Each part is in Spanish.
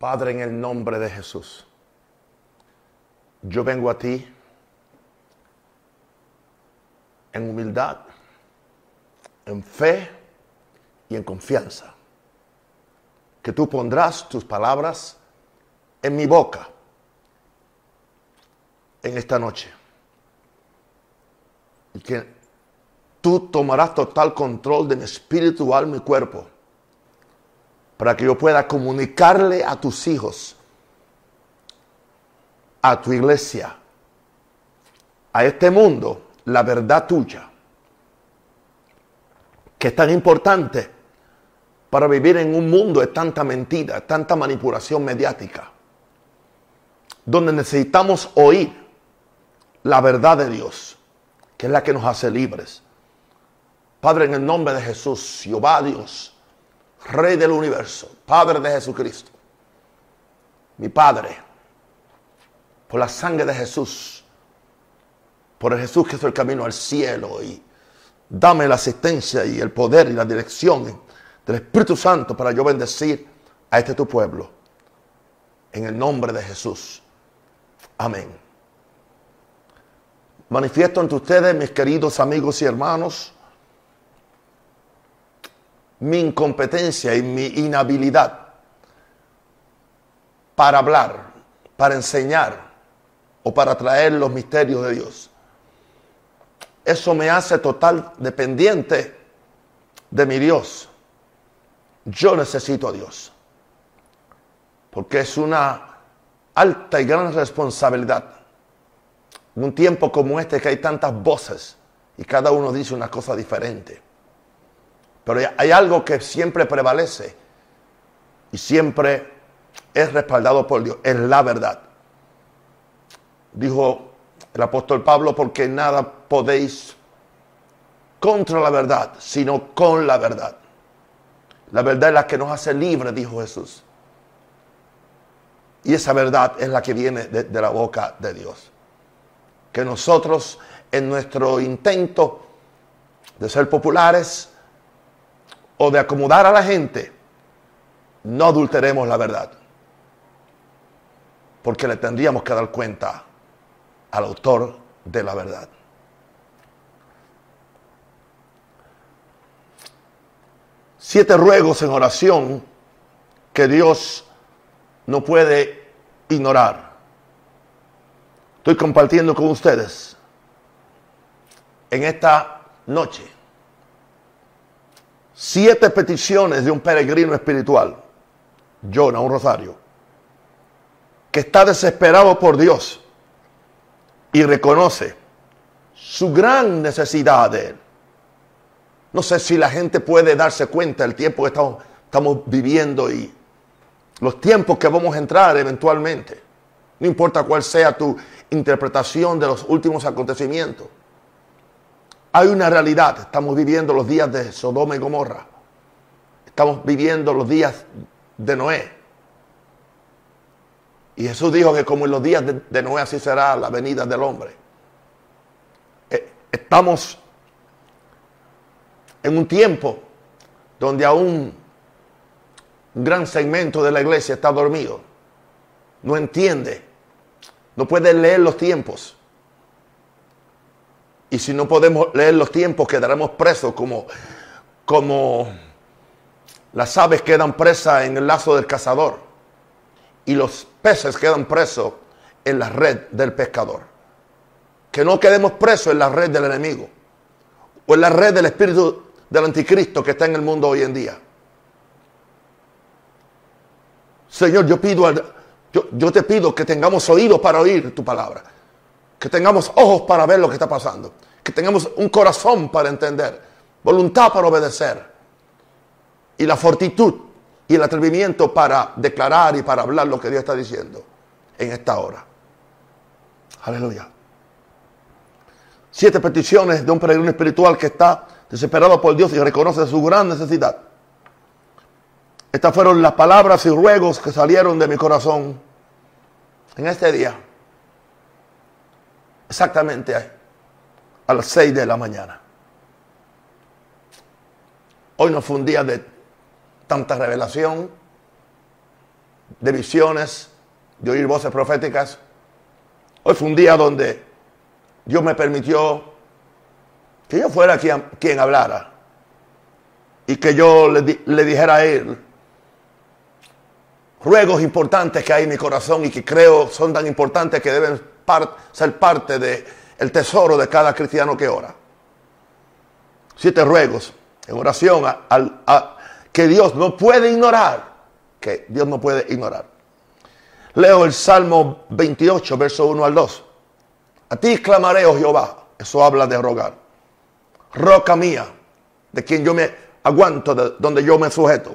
Padre, en el nombre de Jesús, yo vengo a ti en humildad, en fe y en confianza. Que tú pondrás tus palabras en mi boca en esta noche. Y que tú tomarás total control de mi espíritu, alma y cuerpo para que yo pueda comunicarle a tus hijos, a tu iglesia, a este mundo, la verdad tuya, que es tan importante para vivir en un mundo de tanta mentira, tanta manipulación mediática, donde necesitamos oír la verdad de Dios, que es la que nos hace libres. Padre, en el nombre de Jesús, Jehová Dios, Rey del universo, Padre de Jesucristo, mi Padre, por la sangre de Jesús, por el Jesús que es el camino al cielo y dame la asistencia y el poder y la dirección del Espíritu Santo para yo bendecir a este tu pueblo. En el nombre de Jesús. Amén. Manifiesto ante ustedes, mis queridos amigos y hermanos, mi incompetencia y mi inhabilidad para hablar, para enseñar o para traer los misterios de Dios. Eso me hace total dependiente de mi Dios. Yo necesito a Dios. Porque es una alta y gran responsabilidad. En un tiempo como este que hay tantas voces y cada uno dice una cosa diferente. Pero hay algo que siempre prevalece y siempre es respaldado por Dios, es la verdad. Dijo el apóstol Pablo, porque nada podéis contra la verdad, sino con la verdad. La verdad es la que nos hace libres, dijo Jesús. Y esa verdad es la que viene de, de, la boca de Dios. Que nosotros en nuestro intento de ser populares, o de acomodar a la gente, no adulteremos la verdad. Porque le tendríamos que dar cuenta al autor de la verdad. Siete ruegos en oración que Dios no puede ignorar. Estoy compartiendo con ustedes en esta noche siete peticiones de un peregrino espiritual, Jonah, un rosario, que está desesperado por Dios y reconoce su gran necesidad de Él. No sé si la gente puede darse cuenta del tiempo que estamos, estamos viviendo y los tiempos que vamos a entrar eventualmente. No importa cuál sea tu interpretación de los últimos acontecimientos. Hay una realidad. Estamos viviendo los días de Sodoma y Gomorra. Estamos viviendo los días de Noé. Y Jesús dijo que como en los días de, Noé así será la venida del hombre. Eh, estamos en un tiempo donde aún un gran segmento de la iglesia está dormido. No entiende. No puede leer los tiempos. Y si no podemos leer los tiempos, quedaremos presos como, como las aves quedan presas en el lazo del cazador y los peces quedan presos en la red del pescador. Que no quedemos presos en la red del enemigo o en la red del espíritu del anticristo que está en el mundo hoy en día. Señor, yo pido, yo, yo te pido que tengamos oídos para oír tu palabra que tengamos ojos para ver lo que está pasando, que tengamos un corazón para entender, voluntad para obedecer y la fortitud y el atrevimiento para declarar y para hablar lo que Dios está diciendo en esta hora. Aleluya. Siete peticiones de un peregrino espiritual que está desesperado por Dios y reconoce su gran necesidad. Estas fueron las palabras y ruegos que salieron de mi corazón en este día exactamente a las 6 de la mañana. Hoy no fue un día de tanta revelación, de visiones, de oír voces proféticas. Hoy fue un día donde Dios me permitió que yo fuera quien, quien hablara y que yo le, le dijera a Él ruegos importantes que hay en mi corazón y que creo son tan importantes que deben ser parte del el tesoro de cada cristiano que ora. Siete ruegos en oración a, que Dios no puede ignorar, que Dios no puede ignorar. Leo el Salmo 28, verso 1 al 2. A ti clamaré, oh Jehová. Eso habla de rogar. Roca mía, de quien yo me aguanto, de donde yo me sujeto.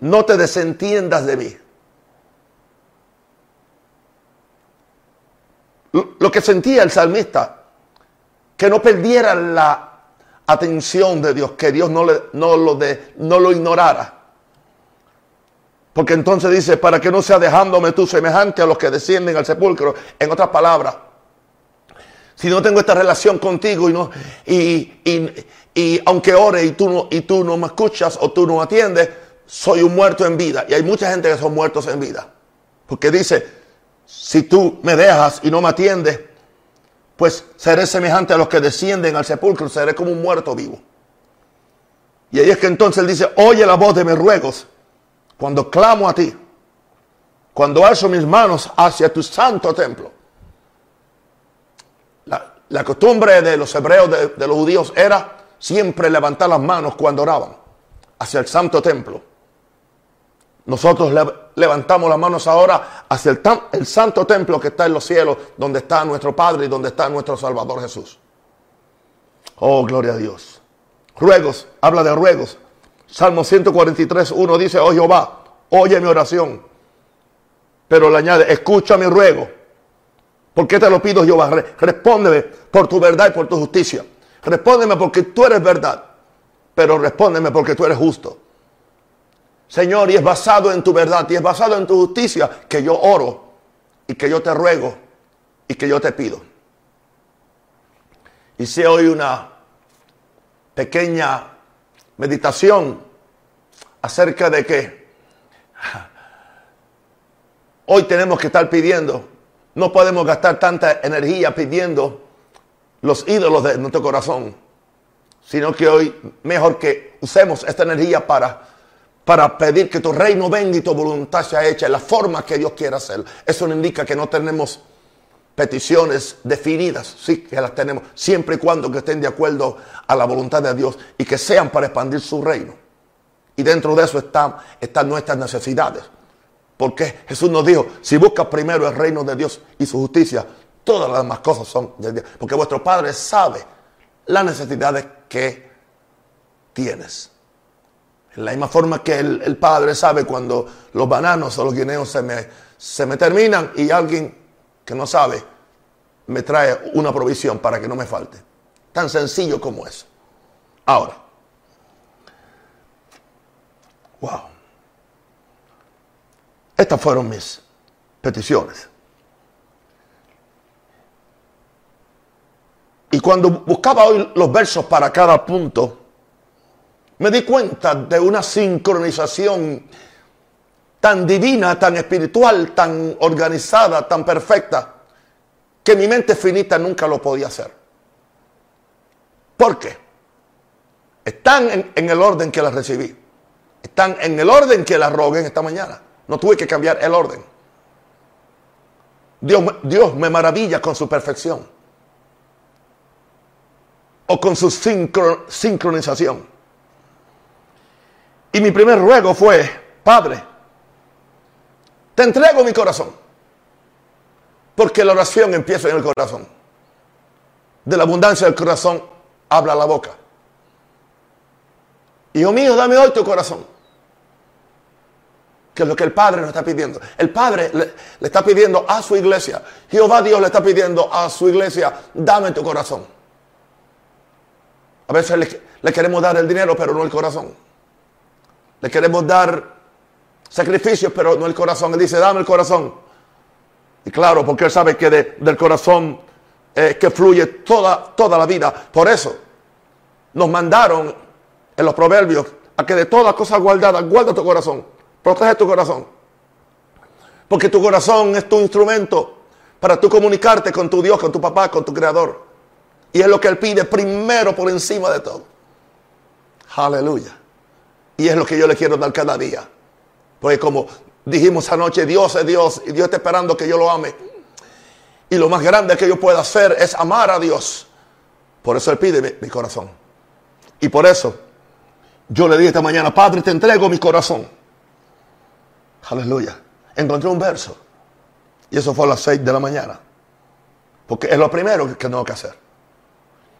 No te desentiendas de mí. Lo que sentía el salmista, que no perdiera la atención de Dios, que Dios no, le, no, lo, de, no lo ignorara. Porque entonces dice, para que no sea dejándome tú semejante a los que descienden al sepulcro. En otras palabras, si no tengo esta relación contigo y, no, y, y, y aunque ore y tú, no, y tú no me escuchas o tú no atiendes, soy un muerto en vida. Y hay mucha gente que son muertos en vida. Porque dice, si tú me dejas y no me atiendes, pues seré semejante a los que descienden al sepulcro, seré como un muerto vivo. Y ahí es que entonces él dice, oye la voz de mis ruegos cuando clamo a ti, cuando alzo mis manos hacia tu santo templo. La, costumbre de los hebreos, de, de los judíos, era siempre levantar las manos cuando oraban hacia el santo templo. Nosotros levantamos las manos ahora hacia el, santo templo que está en los cielos, donde está nuestro Padre y donde está nuestro Salvador Jesús. Oh, gloria a Dios. Ruegos, habla de ruegos. Salmo 143, 1 dice, oh Jehová, oye mi oración. Pero le añade, escucha mi ruego. ¿Por qué te lo pido, Jehová? Respóndeme por tu verdad y por tu justicia. Respóndeme porque tú eres verdad. Pero respóndeme porque tú eres justo. Señor, y es basado en tu verdad y es basado en tu justicia que yo oro y que yo te ruego y que yo te pido. Hice hoy una pequeña meditación acerca de que hoy tenemos que estar pidiendo, no podemos gastar tanta energía pidiendo los ídolos de nuestro corazón, sino que hoy mejor que usemos esta energía para para pedir que tu reino venga y tu voluntad sea hecha en la forma que Dios quiera hacer. Eso no indica que no tenemos peticiones definidas, sí que las tenemos, siempre y cuando que estén de acuerdo a la voluntad de Dios y que sean para expandir su reino. Y dentro de eso están, están nuestras necesidades. Porque Jesús nos dijo, si buscas primero el reino de Dios y su justicia, todas las demás cosas son de Dios. Porque vuestro Padre sabe las necesidades que tienes. En la misma forma que el, padre sabe cuando los bananos o los guineos se me, se me terminan y alguien que no sabe me trae una provisión para que no me falte. Tan sencillo como eso. Ahora, wow. Estas fueron mis peticiones. Y cuando buscaba hoy los versos para cada punto, me di cuenta de una sincronización tan divina, tan espiritual, tan organizada, tan perfecta, que mi mente finita nunca lo podía hacer. ¿Por qué? Están en, el orden que las recibí. Están en el orden que las rogué esta mañana. No tuve que cambiar el orden. Dios, Dios me maravilla con su perfección. O con su sincronización. Y mi primer ruego fue, Padre, te entrego mi corazón. Porque la oración empieza en el corazón. De la abundancia del corazón habla la boca. Hijo mío, dame hoy tu corazón. Que es lo que el Padre nos está pidiendo. El Padre le, está pidiendo a su iglesia. Jehová Dios le está pidiendo a su iglesia, dame tu corazón. A veces le, le queremos dar el dinero, pero no el corazón. Le queremos dar sacrificios, pero no el corazón. Él dice, dame el corazón. Y claro, porque Él sabe que del corazón eh, que fluye toda, toda la vida. Por eso nos mandaron en los proverbios a que de todas cosas guardadas, guarda tu corazón. Protege tu corazón. Porque tu corazón es tu instrumento para tú comunicarte con tu Dios, con tu papá, con tu creador. Y es lo que Él pide primero por encima de todo. Aleluya. Y es lo que yo le quiero dar cada día. Porque como dijimos anoche, Dios es Dios y Dios está esperando que yo lo ame. Y lo más grande que yo pueda hacer es amar a Dios. Por eso Él pide mi, corazón. Y por eso yo le dije esta mañana, Padre, te entrego mi corazón. Aleluya. Encontré un verso. Y eso fue a las 6 de la mañana. Porque es lo primero que tengo que hacer.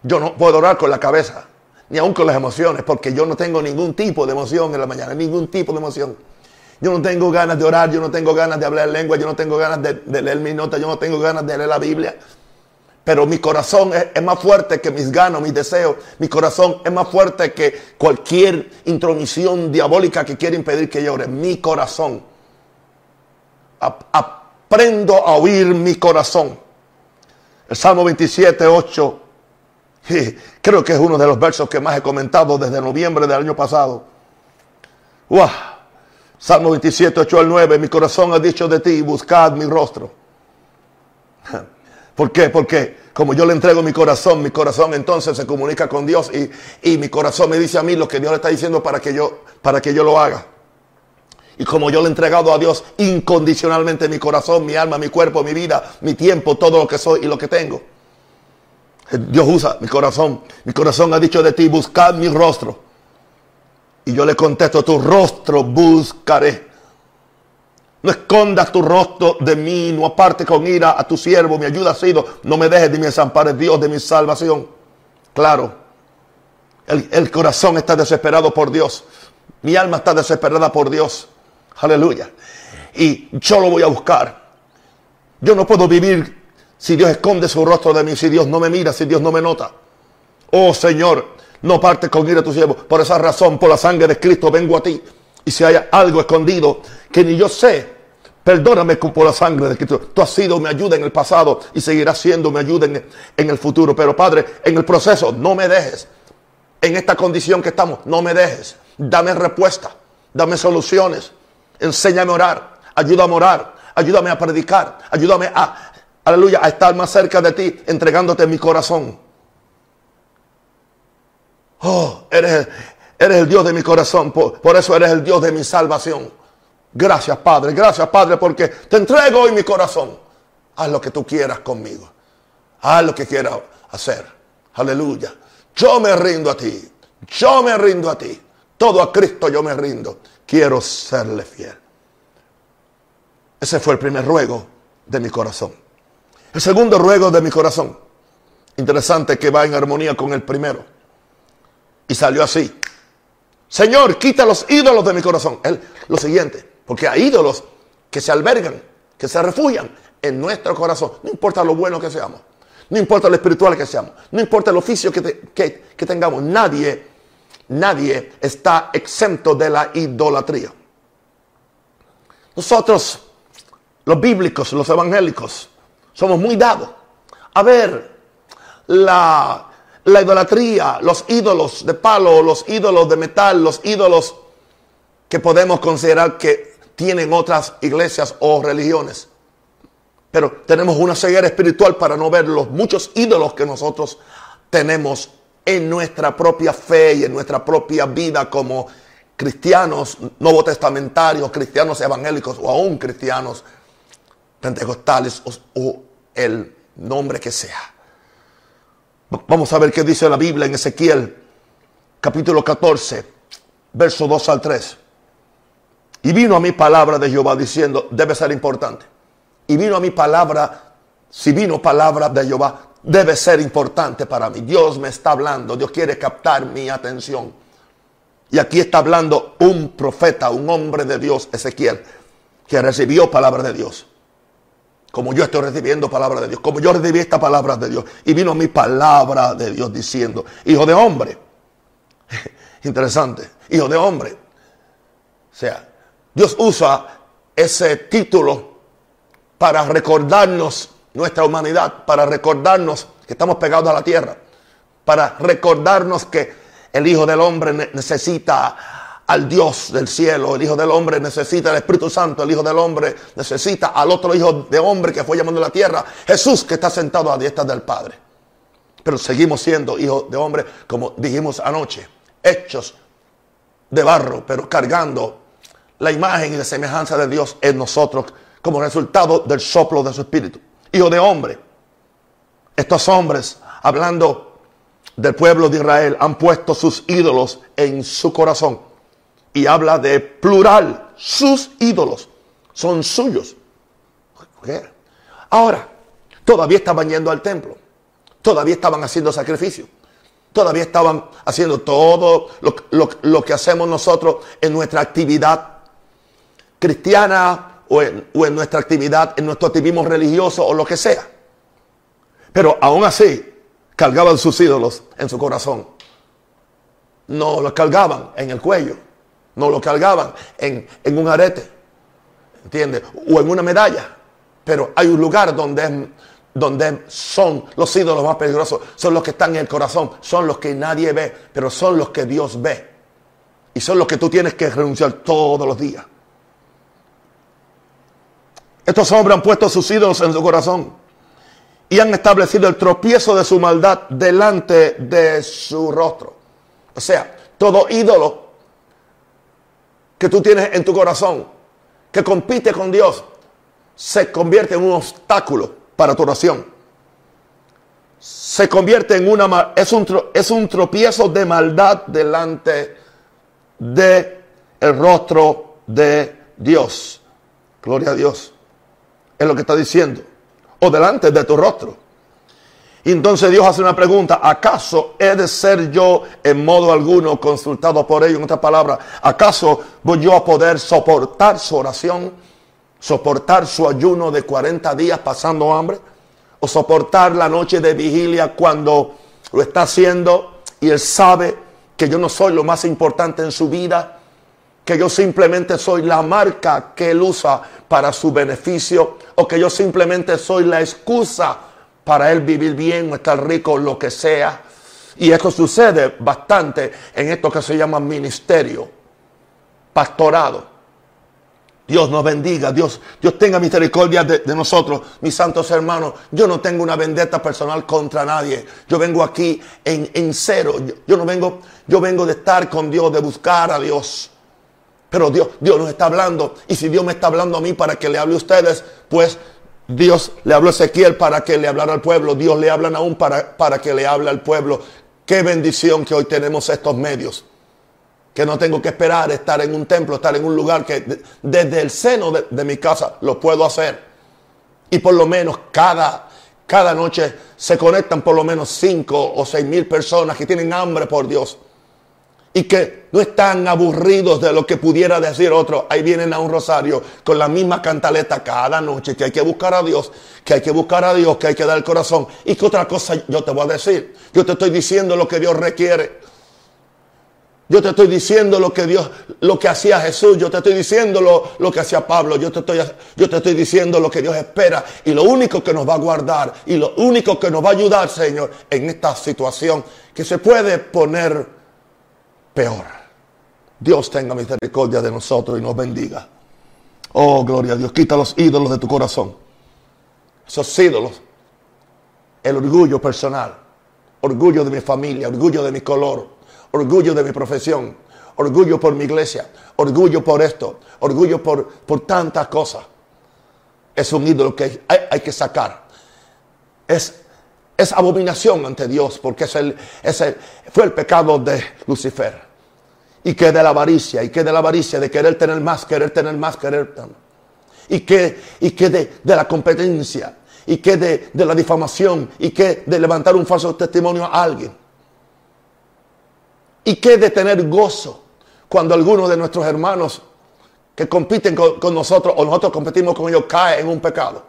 Yo no puedo orar con la cabeza, ni aún con las emociones, porque yo no tengo ningún tipo de emoción en la mañana, ningún tipo de emoción. Yo no tengo ganas de orar, yo no tengo ganas de hablar lengua, yo no tengo ganas de, leer mis notas, yo no tengo ganas de leer la Biblia. Pero mi corazón es, es, más fuerte que mis ganas, mis deseos. Mi corazón es más fuerte que cualquier intromisión diabólica que quiera impedir que yo ore. Mi corazón. Aprendo a oír mi corazón. El Salmo 27, 8. Creo que es uno de los versos que más he comentado desde noviembre del año pasado. ¡Wow! Salmo 27, 8 al 9. Mi corazón ha dicho de ti, buscad mi rostro. ¿Por qué? Porque como yo le entrego mi corazón, mi corazón entonces se comunica con Dios y, y, mi corazón me dice a mí lo que Dios le está diciendo para que, yo, para que yo lo haga. Y como yo le he entregado a Dios incondicionalmente mi corazón, mi alma, mi cuerpo, mi vida, mi tiempo, todo lo que soy y lo que tengo. Dios usa mi corazón. Mi corazón ha dicho de ti, buscad mi rostro. Y yo le contesto, tu rostro buscaré. No escondas tu rostro de mí, no aparte con ira a tu siervo, mi ayuda ha sido, no me dejes de mi desampares, Dios de mi salvación. Claro, el, el, corazón está desesperado por Dios, mi alma está desesperada por Dios, aleluya. Y yo lo voy a buscar. Yo no puedo vivir si Dios esconde su rostro de mí, si Dios no me mira, si Dios no me nota. Oh Señor, no parte con ira a tu siervo. Por esa razón, por la sangre de Cristo, vengo a ti. Y si hay algo escondido que ni yo sé, perdóname por la sangre de Cristo. Tú has sido mi ayuda en el pasado y seguirás siendo mi ayuda en, en el futuro. Pero Padre, en el proceso, no me dejes. En esta condición que estamos, no me dejes. Dame respuesta, dame soluciones. Enséñame a orar, ayúdame a orar, ayúdame a predicar, ayúdame a, aleluya, a estar más cerca de ti, entregándote mi corazón. Oh, eres, el Dios de mi corazón, por, por, eso eres el Dios de mi salvación. Gracias, Padre, gracias, Padre, porque te entrego hoy mi corazón. Haz lo que tú quieras conmigo. Haz lo que quieras hacer. Aleluya. Yo me rindo a ti. Yo me rindo a ti. Todo a Cristo yo me rindo. Quiero serle fiel. Ese fue el primer ruego de mi corazón. El segundo ruego de mi corazón. Interesante que va en armonía con el primero. Y salió así. Señor, quita los ídolos de mi corazón. Él, lo siguiente, porque hay ídolos que se albergan, que se refugian en nuestro corazón. No importa lo bueno que seamos, no importa lo espiritual que seamos, no importa el oficio que, que, que tengamos. Nadie, nadie está exento de la idolatría. Nosotros, los bíblicos, los evangélicos, somos muy dados a ver la la idolatría, los ídolos de palo, los ídolos de metal, los ídolos que podemos considerar que tienen otras iglesias o religiones. Pero tenemos una ceguera espiritual para no ver los muchos ídolos que nosotros tenemos en nuestra propia fe y en nuestra propia vida como cristianos nuevo testamentarios, cristianos evangélicos o aún cristianos pentecostales o, o el nombre que sea. Vamos a ver qué dice la Biblia en Ezequiel, capítulo 14, verso 2 al 3. Y vino a mi palabra de Jehová diciendo, debe ser importante. Y vino a mi palabra, si vino palabra de Jehová, debe ser importante para mí. Dios me está hablando, Dios quiere captar mi atención. Y aquí está hablando un profeta, un hombre de Dios, Ezequiel, que recibió palabra de Dios como yo estoy recibiendo palabra de Dios, como yo recibí esta palabra de Dios. Y vino mi palabra de Dios diciendo, hijo de hombre. Interesante, hijo de hombre. O sea, Dios usa ese título para recordarnos nuestra humanidad, para recordarnos que estamos pegados a la tierra, para recordarnos que el Hijo del Hombre necesita al Dios del cielo. El Hijo del Hombre necesita el Espíritu Santo. El Hijo del Hombre necesita al otro Hijo de Hombre que fue llamando a la tierra. Jesús que está sentado a diestra del Padre. Pero seguimos siendo hijos de hombre, como dijimos anoche, hechos de barro, pero cargando la imagen y la semejanza de Dios en nosotros como resultado del soplo de su espíritu. Hijo de hombre. Estos hombres, hablando del pueblo de Israel, han puesto sus ídolos en su corazón. Y habla de plural, sus ídolos son suyos. Ahora, todavía estaban yendo al templo. Todavía estaban haciendo sacrificio. Todavía estaban haciendo todo lo, que hacemos nosotros en nuestra actividad cristiana o en, o en nuestra actividad, en nuestro activismo religioso o lo que sea. Pero aún así, cargaban sus ídolos en su corazón. No los cargaban en el cuello. No los cargaban en, en un arete. ¿Entiendes? O en una medalla. Pero hay un lugar donde, donde son los ídolos más peligrosos. Son los que están en el corazón. Son los que nadie ve. Pero son los que Dios ve. Y son los que tú tienes que renunciar todos los días. Estos hombres han puesto sus ídolos en su corazón y han establecido el tropiezo de su maldad delante de su rostro. O sea, todo ídolo que tú tienes en tu corazón, que compite con Dios, se convierte en un obstáculo para tu oración. Se convierte en una es un, es un tropiezo de maldad delante de el rostro de Dios. Gloria a Dios. Es lo que está diciendo o delante de tu rostro. Y entonces Dios hace una pregunta, ¿acaso he de ser yo en modo alguno consultado por ello? En otras palabras, ¿acaso voy yo a poder soportar su oración? ¿Soportar su ayuno de 40 días pasando hambre? ¿O soportar la noche de vigilia cuando lo está haciendo y él sabe que yo no soy lo más importante en su vida? que yo simplemente soy la marca que él usa para su beneficio o que yo simplemente soy la excusa para él vivir bien estar rico, lo que sea. Y esto sucede bastante en esto que se llama ministerio, pastorado. Dios nos bendiga, Dios, Dios tenga misericordia de, nosotros, mis santos hermanos. Yo no tengo una vendetta personal contra nadie. Yo vengo aquí en, en cero. Yo, yo, no vengo, yo vengo de estar con Dios, de buscar a Dios. Pero Dios, Dios nos está hablando. Y si Dios me está hablando a mí para que le hable a ustedes, pues Dios le habló a Ezequiel para que le hablara al pueblo. Dios le hablan aún para, para que le hable al pueblo. Qué bendición que hoy tenemos estos medios. Que no tengo que esperar estar en un templo, estar en un lugar que desde el seno de, de mi casa lo puedo hacer. Y por lo menos cada, cada noche se conectan por lo menos cinco o seis mil personas que tienen hambre por Dios y que no están aburridos de lo que pudiera decir otro. Ahí vienen a un rosario con la misma cantaleta cada noche, que hay que buscar a Dios, que hay que buscar a Dios, que hay que dar el corazón. Y que otra cosa yo te voy a decir. Yo te estoy diciendo lo que Dios requiere. Yo te estoy diciendo lo que Dios, lo que hacía Jesús. Yo te estoy diciendo lo, lo que hacía Pablo. Yo te, estoy, yo te estoy diciendo lo que Dios espera. Y lo único que nos va a guardar y lo único que nos va a ayudar, Señor, en esta situación que se puede poner peor. Dios tenga misericordia de nosotros y nos bendiga. Oh, gloria a Dios. Quita los ídolos de tu corazón. Esos ídolos. El orgullo personal. Orgullo de mi familia. Orgullo de mi color. Orgullo de mi profesión. Orgullo por mi iglesia. Orgullo por esto. Orgullo por, por tantas cosas. Es un ídolo que hay, que sacar. Es, es abominación ante Dios porque es el, fue el pecado de Lucifer y que de la avaricia, y que de la avaricia, de querer tener más, querer tener más, querer y que, y que de, la competencia, y que de, de la difamación, y que de levantar un falso testimonio a alguien, y que de tener gozo cuando alguno de nuestros hermanos que compiten con, nosotros o nosotros competimos con ellos cae en un pecado.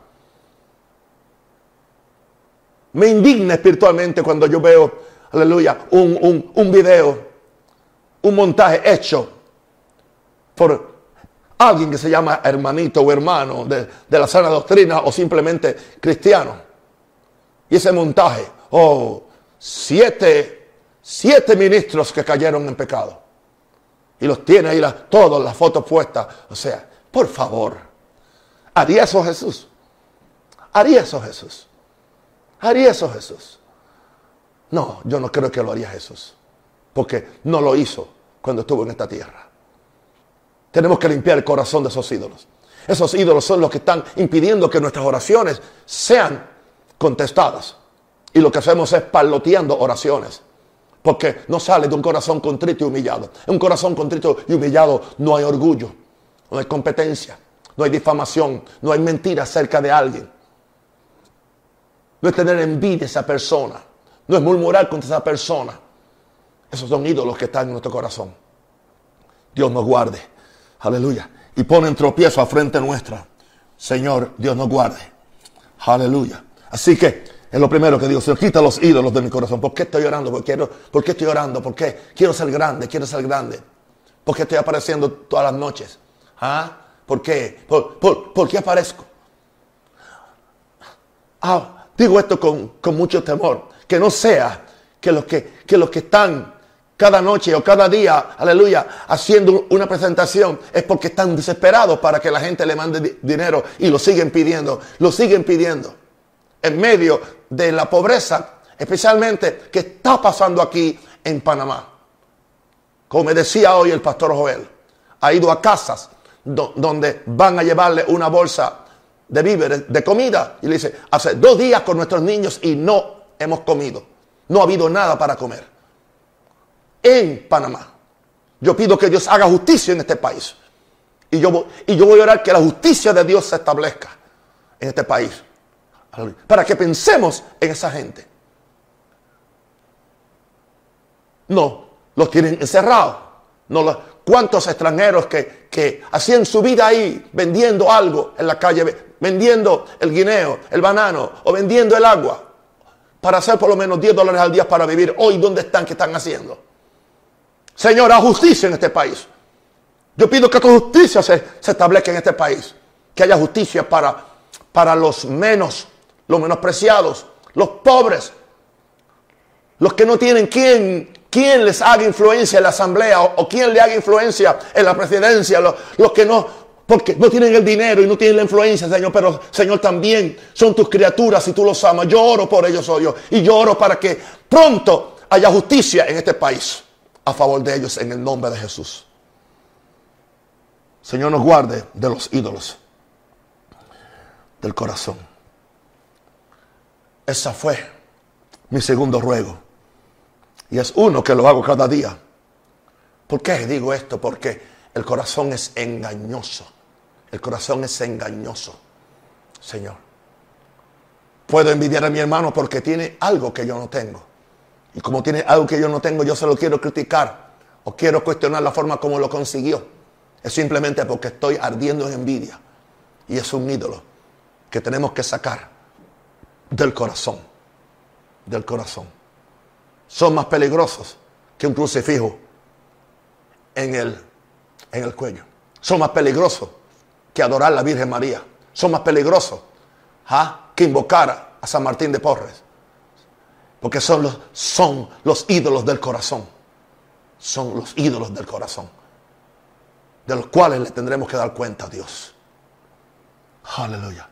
Me indigna espiritualmente cuando yo veo, aleluya, un, un, un video un montaje hecho por alguien que se llama hermanito o hermano de, la sana doctrina o simplemente cristiano. Y ese montaje, oh, siete, siete ministros que cayeron en pecado. Y los tiene ahí todas las fotos puestas. O sea, por favor, ¿haría eso Jesús? ¿Haría eso Jesús? ¿Haría eso Jesús? No, yo no creo que lo haría Jesús. Porque no lo hizo cuando estuvo en esta tierra. Tenemos que limpiar el corazón de esos ídolos. Esos ídolos son los que están impidiendo que nuestras oraciones sean contestadas. Y lo que hacemos es parloteando oraciones. Porque no sale de un corazón contrito y humillado. En un corazón contrito y humillado no hay orgullo, no hay competencia, no hay difamación, no hay mentira acerca de alguien. No es tener envidia a esa persona. No es murmurar contra esa persona. Esos son ídolos que están en nuestro corazón. Dios nos guarde. Aleluya. Y ponen tropiezo a frente nuestra. Señor, Dios nos guarde. Aleluya. Así que es lo primero que digo, Señor, quita los ídolos de mi corazón. ¿Por qué estoy orando? ¿Por ¿Por qué estoy orando? ¿Por qué? Quiero ser grande, quiero ser grande. ¿Por qué estoy apareciendo todas las noches? ¿Ah? ¿Por qué? ¿Por, qué aparezco? Ah, digo esto con, mucho temor. Que no sea que los que, que los que están cada noche o cada día, aleluya, haciendo una presentación, es porque están desesperados para que la gente le mande dinero y lo siguen pidiendo, lo siguen pidiendo en medio de la pobreza, especialmente que está pasando aquí en Panamá. Como decía hoy el pastor Joel, ha ido a casas donde van a llevarle una bolsa de víveres, de comida, y le dice, hace dos días con nuestros niños y no hemos comido. No ha habido nada para comer. En Panamá. Yo pido que Dios haga justicia en este país. Y yo, y yo voy a orar que la justicia de Dios se establezca en este país. Para que pensemos en esa gente. No, los tienen encerrados. No ¿Cuántos extranjeros que, que hacían su vida ahí vendiendo algo en la calle, vendiendo el guineo, el banano o vendiendo el agua para hacer por lo menos 10 dólares al día para vivir? Hoy, ¿dónde están? ¿Qué están haciendo? Señora, justicia en este país. Yo pido que tu justicia se, se establezca en este país. Que haya justicia para, para los menos los menospreciados, los pobres, los que no tienen quien, les haga influencia en la asamblea o, quien le haga influencia en la presidencia, los, los que no, porque no tienen el dinero y no tienen la influencia, Señor, pero Señor también son tus criaturas y tú los amas. Yo oro por ellos hoy y yo oro para que pronto haya justicia en este país a favor de ellos en el nombre de Jesús. Señor nos guarde de los ídolos del corazón. Esa fue mi segundo ruego. Y es uno que lo hago cada día. ¿Por qué digo esto? Porque el corazón es engañoso. El corazón es engañoso, Señor. Puedo envidiar a mi hermano porque tiene algo que yo no tengo. Y como tiene algo que yo no tengo, yo se lo quiero criticar o quiero cuestionar la forma como lo consiguió. Es simplemente porque estoy ardiendo en envidia. Y es un ídolo que tenemos que sacar del corazón. Del corazón. Son más peligrosos que un crucifijo en el, en el cuello. Son más peligrosos que adorar a la Virgen María. Son más peligrosos ¿ah? que invocar a San Martín de Porres. Porque son los, son los ídolos del corazón. Son los ídolos del corazón. De los cuales le tendremos que dar cuenta a Dios. Aleluya.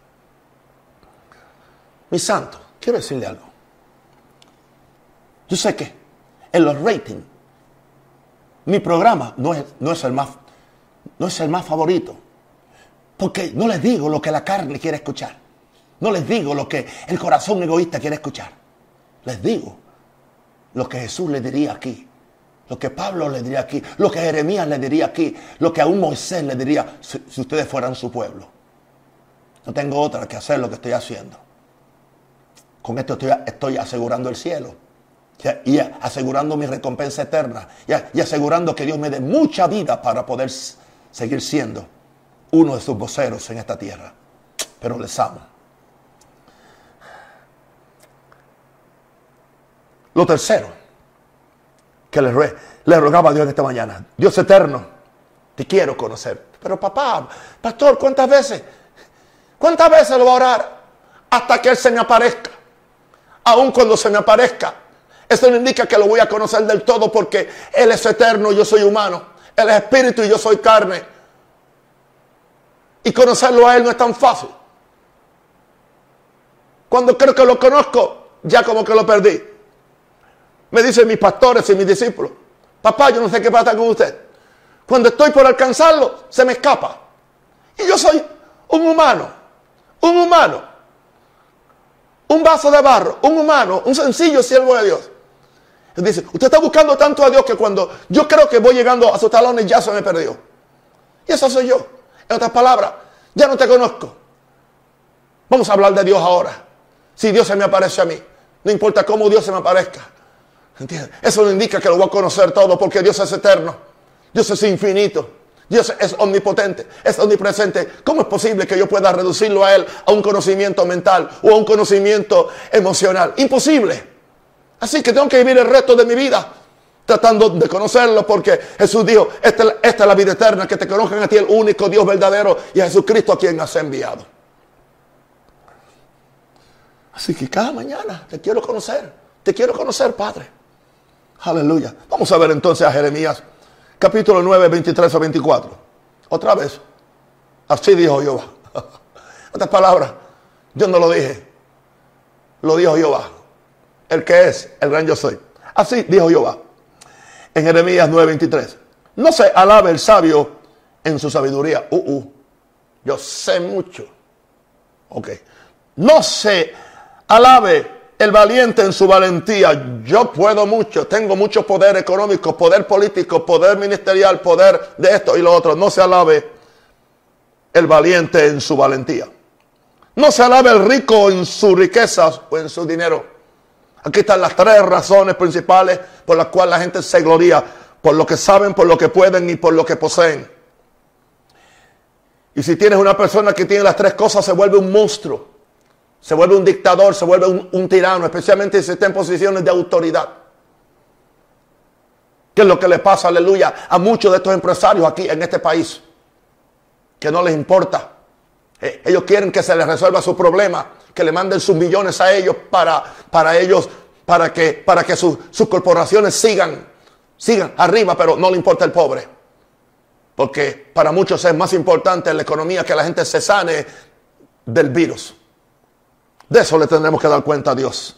Mi santo, quiero decirle algo. Yo sé que en los ratings, mi programa no es, no es, el, más, no es el más favorito. Porque no les digo lo que la carne quiere escuchar. No les digo lo que el corazón egoísta quiere escuchar. Les digo lo que Jesús le diría aquí. Lo que Pablo le diría aquí. Lo que Jeremías le diría aquí. Lo que aún Moisés le diría si, ustedes fueran su pueblo. No tengo otra que hacer lo que estoy haciendo. Con esto estoy, asegurando el cielo. Y asegurando mi recompensa eterna. Y asegurando que Dios me dé mucha vida para poder seguir siendo uno de sus voceros en esta tierra. Pero les amo. Lo tercero que le, rogaba a Dios esta mañana. Dios eterno, te quiero conocer. Pero papá, pastor, ¿cuántas veces? ¿Cuántas veces lo va a orar? Hasta que Él se me aparezca aun cuando se me aparezca. Eso no indica que lo voy a conocer del todo porque Él es eterno, yo soy humano. Él es espíritu y yo soy carne. Y conocerlo a Él no es tan fácil. Cuando creo que lo conozco, ya como que lo perdí. Me dicen mis pastores y mis discípulos, papá, yo no sé qué pasa con usted. Cuando estoy por alcanzarlo, se me escapa. Y yo soy un humano, un humano, un vaso de barro, un humano, un sencillo siervo de Dios. Dice, usted está buscando tanto a Dios que cuando yo creo que voy llegando a sus talones ya se me perdió. Y eso soy yo. En otras palabras, ya no te conozco. Vamos a hablar de Dios ahora. Si Dios se me aparece a mí, no importa cómo Dios se me aparezca. ¿Entiendes? Eso no indica que lo voy a conocer todo porque Dios es eterno. Dios es infinito. Dios es omnipotente, es omnipresente. ¿Cómo es posible que yo pueda reducirlo a Él a un conocimiento mental o a un conocimiento emocional? Imposible. Así que tengo que vivir el resto de mi vida tratando de conocerlo porque Jesús dijo, esta, esta es la vida eterna, que te conozcan a ti el único Dios verdadero y a Jesucristo a quien has enviado. Así que cada mañana te quiero conocer, te quiero conocer, Padre. Aleluya. Vamos a ver entonces a Jeremías capítulo 9, 23 a 24. Otra vez. Así dijo Jehová. Otras palabras, yo no lo dije. Lo dijo Jehová. El que es, el gran yo soy. Así dijo Jehová. En Jeremías 9, 23. No se alabe el sabio en su sabiduría. Uh, uh. Yo sé mucho. Ok. No se alabe el valiente en su valentía. Yo puedo mucho, tengo mucho poder económico, poder político, poder ministerial, poder de esto y lo otro. No se alabe el valiente en su valentía. No se alabe el rico en sus riquezas o en su dinero. Aquí están las tres razones principales por las cuales la gente se gloria. Por lo que saben, por lo que pueden y por lo que poseen. Y si tienes una persona que tiene las tres cosas, se vuelve un monstruo se vuelve un dictador, se vuelve un, tirano, especialmente si está en posiciones de autoridad. ¿Qué es lo que le pasa, aleluya, a muchos de estos empresarios aquí en este país? Que no les importa. Eh, ellos quieren que se les resuelva su problema, que le manden sus millones a ellos para, para ellos, para que, para que sus corporaciones sigan, sigan arriba, pero no le importa el pobre. Porque para muchos es más importante la economía que la gente se sane del virus. De eso le tendremos que dar cuenta a Dios.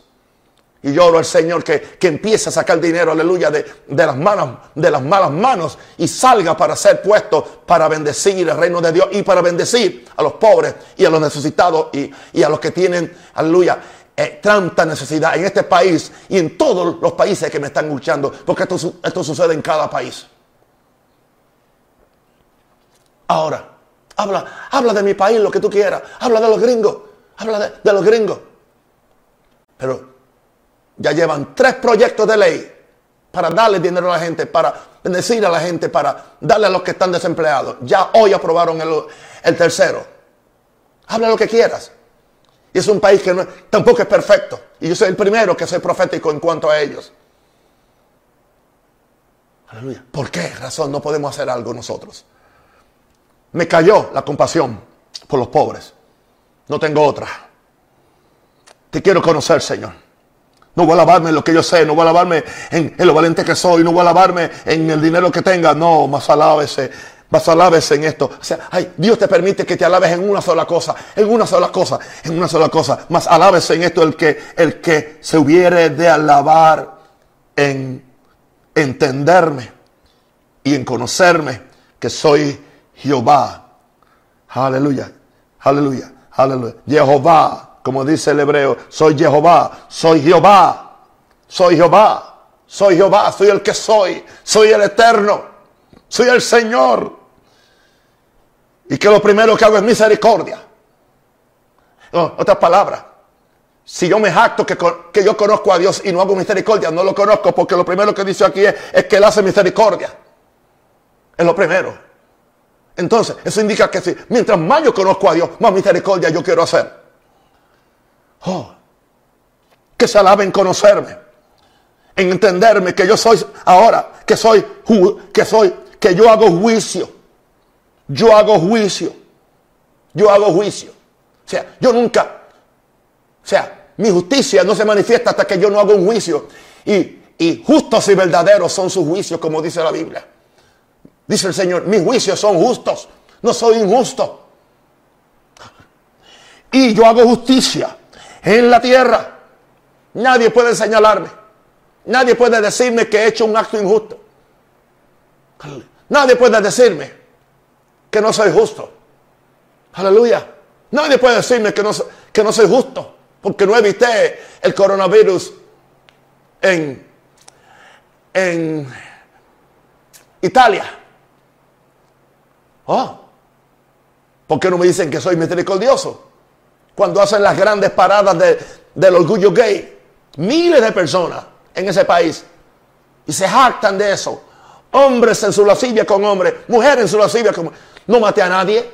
Y yo oro al Señor que, que empiece a sacar dinero, aleluya, de, las manos, de las malas manos y salga para ser puesto para bendecir el reino de Dios y para bendecir a los pobres y a los necesitados y, a los que tienen, aleluya, eh, tanta necesidad en este país y en todos los países que me están escuchando, porque esto, esto sucede en cada país. Ahora, habla, habla de mi país, lo que tú quieras, habla de los gringos. Habla de, los gringos. Pero ya llevan tres proyectos de ley para darle dinero a la gente, para bendecir a la gente, para darle a los que están desempleados. Ya hoy aprobaron el, tercero. Habla lo que quieras. Y es un país que tampoco es perfecto. Y yo soy el primero que soy profético en cuanto a ellos. Aleluya. ¿Por qué razón no podemos hacer algo nosotros? Me cayó la compasión por los pobres. No tengo otra. Te quiero conocer, Señor. No voy a alabarme en lo que yo sé, no voy a alabarme en, lo valiente que soy, no voy a alabarme en el dinero que tenga. No, más alábese, más alábese en esto. O sea, ay, Dios te permite que te alabes en una sola cosa, en una sola cosa, en una sola cosa. Más alábese en esto el que, el que se hubiere de alabar en entenderme y en conocerme que soy Jehová. Aleluya, aleluya. Aleluya. Jehová, como dice el hebreo, soy Jehová, soy Jehová, soy Jehová, soy Jehová, soy el que soy, soy el eterno, soy el Señor. Y que lo primero que hago es misericordia. otras palabras, si yo me jacto que, que, yo conozco a Dios y no hago misericordia, no lo conozco porque lo primero que dice aquí es, es que Él hace misericordia. Es lo primero. Entonces, eso indica que si, mientras más yo conozco a Dios, más misericordia yo quiero hacer. Oh, que se alaben conocerme, en entenderme que yo soy ahora, que soy, que soy, que yo hago juicio. Yo hago juicio. Yo hago juicio. O sea, yo nunca, o sea, mi justicia no se manifiesta hasta que yo no hago un juicio. Y, y justos y verdaderos son sus juicios, como dice la Biblia. Dice el Señor, mis juicios son justos, no soy injusto. Y yo hago justicia en la tierra. Nadie puede señalarme. Nadie puede decirme que he hecho un acto injusto. Nadie puede decirme que no soy justo. Aleluya. Nadie puede decirme que no, que no soy justo porque no evité el coronavirus en, en Italia. Oh, ¿por qué no me dicen que soy misericordioso? Cuando hacen las grandes paradas del orgullo gay, miles de personas en ese país y se jactan de eso. Hombres en su lascivia con hombres, mujeres en su lascivia con No maté a nadie.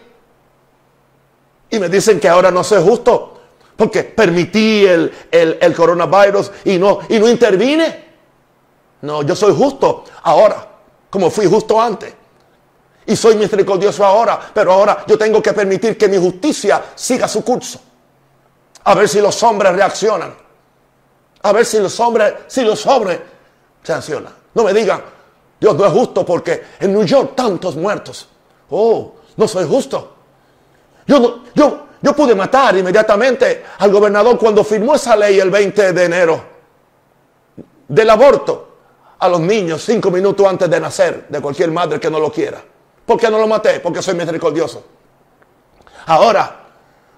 Y me dicen que ahora no soy justo porque permití el, el, coronavirus y no, y no intervine. No, yo soy justo ahora, como fui justo antes. Y soy misericordioso ahora, pero ahora yo tengo que permitir que mi justicia siga su curso. A ver si los hombres reaccionan. A ver si los hombres, si los hombres reaccionan. No me digan, Dios no es justo porque en New York tantos muertos. Oh, no soy justo. Yo, yo, yo pude matar inmediatamente al gobernador cuando firmó esa ley el 20 de enero del aborto a los niños cinco minutos antes de nacer de cualquier madre que no lo quiera. ¿Por qué no lo maté? Porque soy misericordioso. Ahora,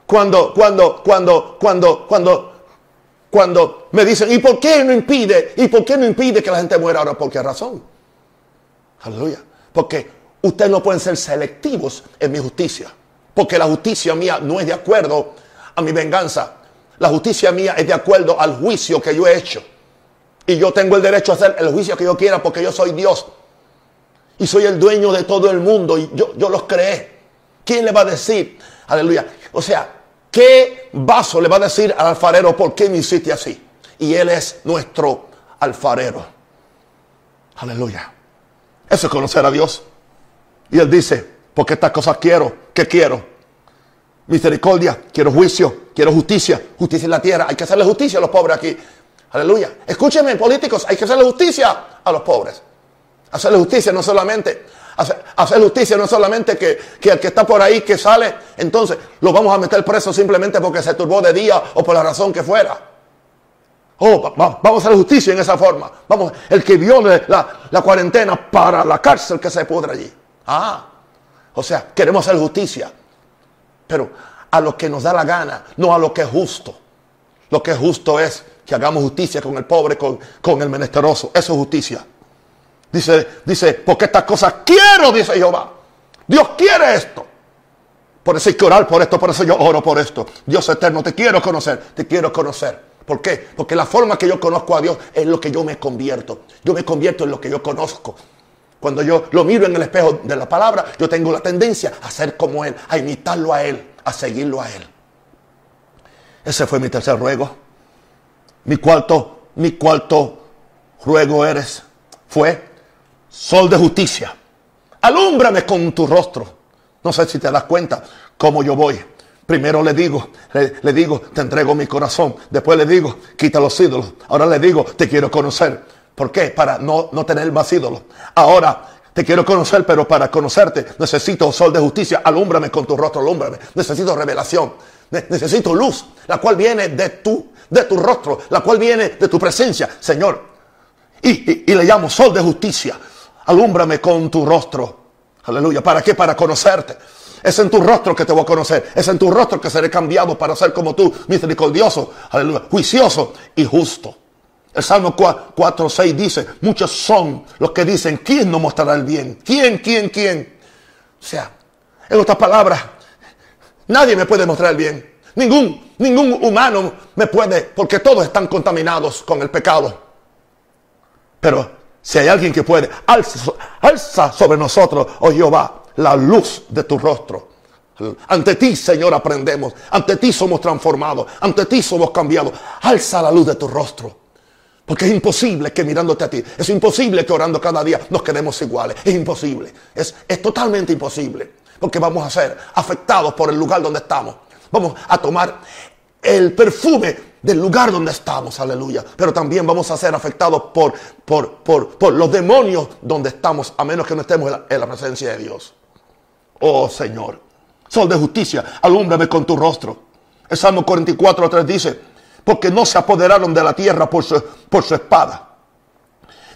cuando, cuando, cuando, cuando, cuando, cuando me dicen, ¿y por qué no impide? ¿Y por qué no impide que la gente muera ahora? ¿Por qué razón? Aleluya. Porque ustedes no pueden ser selectivos en mi justicia. Porque la justicia mía no es de acuerdo a mi venganza. La justicia mía es de acuerdo al juicio que yo he hecho. Y yo tengo el derecho a hacer el juicio que yo quiera porque yo soy Dios. Y soy el dueño de todo el mundo y yo, yo los creé. ¿Quién le va a decir? Aleluya. O sea, ¿qué vaso le va a decir al alfarero por qué me hiciste así? Y él es nuestro alfarero. Aleluya. Eso es conocer a Dios. Y él dice, porque estas cosas quiero. ¿Qué quiero? Misericordia, quiero juicio, quiero justicia. Justicia en la tierra. Hay que hacerle justicia a los pobres aquí. Aleluya. Escúchenme, políticos, hay que hacerle justicia a los pobres. Hacerle justicia no solamente, hacer, justicia no solamente que, que, el que está por ahí, que sale, entonces lo vamos a meter preso simplemente porque se turbó de día o por la razón que fuera. Oh, vamos a hacer justicia en esa forma. Vamos, el que viole la, cuarentena para la cárcel que se pudre allí. Ah, o sea, queremos hacer justicia, pero a lo que nos da la gana, no a lo que es justo. Lo que es justo es que hagamos justicia con el pobre, con, con el menesteroso. Eso es justicia. Dice, dice, porque estas cosas quiero, dice Jehová. Dios quiere esto. Por eso hay que orar por esto, por eso yo oro por esto. Dios eterno, te quiero conocer, te quiero conocer. ¿Por qué? Porque la forma que yo conozco a Dios es lo que yo me convierto. Yo me convierto en lo que yo conozco. Cuando yo lo miro en el espejo de la palabra, yo tengo la tendencia a ser como Él, a imitarlo a Él, a seguirlo a Él. Ese fue mi tercer ruego. Mi cuarto, mi cuarto ruego eres, fue sol de justicia. Alúmbrame con tu rostro. No sé si te das cuenta cómo yo voy. Primero le digo, le, digo, te entrego mi corazón. Después le digo, quita los ídolos. Ahora le digo, te quiero conocer. ¿Por qué? Para no, no tener más ídolos. Ahora te quiero conocer, pero para conocerte necesito sol de justicia. Alúmbrame con tu rostro, alúmbrame. Necesito revelación. necesito luz, la cual viene de tu, de tu rostro, la cual viene de tu presencia, Señor. Y, y le llamo sol de justicia. Alúmbrame con tu rostro. Aleluya. ¿Para qué? Para conocerte. Es en tu rostro que te voy a conocer. Es en tu rostro que seré cambiado para ser como tú, misericordioso, aleluya, juicioso y justo. El Salmo 4, 6 dice, muchos son los que dicen, ¿quién nos mostrará el bien? ¿Quién, quién, quién? O sea, en otras palabras, nadie me puede mostrar el bien. Ningún, ningún humano me puede, porque todos están contaminados con el pecado. Pero si hay alguien que puede, alza, sobre nosotros, oh Jehová, la luz de tu rostro. Ante ti, Señor, aprendemos. Ante ti somos transformados. Ante ti somos cambiados. Alza la luz de tu rostro. Porque es imposible que mirándote a ti, es imposible que orando cada día nos quedemos iguales. Es imposible. Es, es totalmente imposible. Porque vamos a ser afectados por el lugar donde estamos. Vamos a tomar el perfume del lugar donde estamos, aleluya. Pero también vamos a ser afectados por, por, por, los demonios donde estamos, a menos que no estemos en la, presencia de Dios. Oh Señor, sol de justicia, alúmbrame con tu rostro. El Salmo 44, 3 dice, porque no se apoderaron de la tierra por su, por su espada,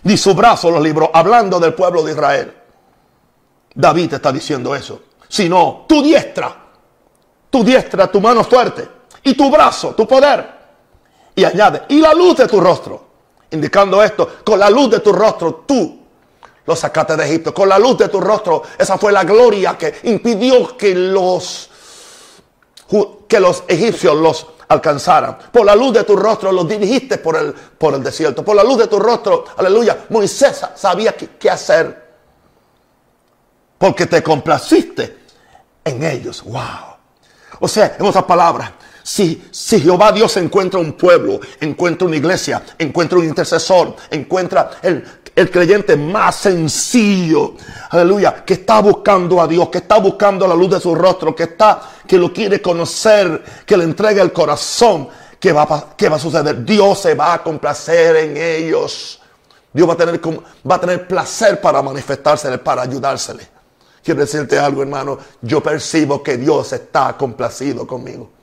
ni su brazo los libró, hablando del pueblo de Israel. David está diciendo eso, sino tu diestra, tu diestra, tu mano fuerte, y tu brazo, tu poder y añade, y la luz de tu rostro. Indicando esto, con la luz de tu rostro tú lo sacaste de Egipto. Con la luz de tu rostro, esa fue la gloria que impidió que los, que los egipcios los alcanzaran. Por la luz de tu rostro los dirigiste por el, por el desierto. Por la luz de tu rostro, aleluya, Moisés sabía qué, hacer. Porque te complaciste en ellos. Wow. O sea, en otras palabras, si, Jehová Dios encuentra un pueblo, encuentra una iglesia, encuentra un intercesor, encuentra el, el creyente más sencillo, aleluya, que está buscando a Dios, que está buscando la luz de su rostro, que está, que lo quiere conocer, que le entregue el corazón, ¿qué va, va a suceder? Dios se va a complacer en ellos. Dios va a tener, va a tener placer para manifestársele, para ayudársele. Quiero decirte algo, hermano. Yo percibo que Dios está complacido conmigo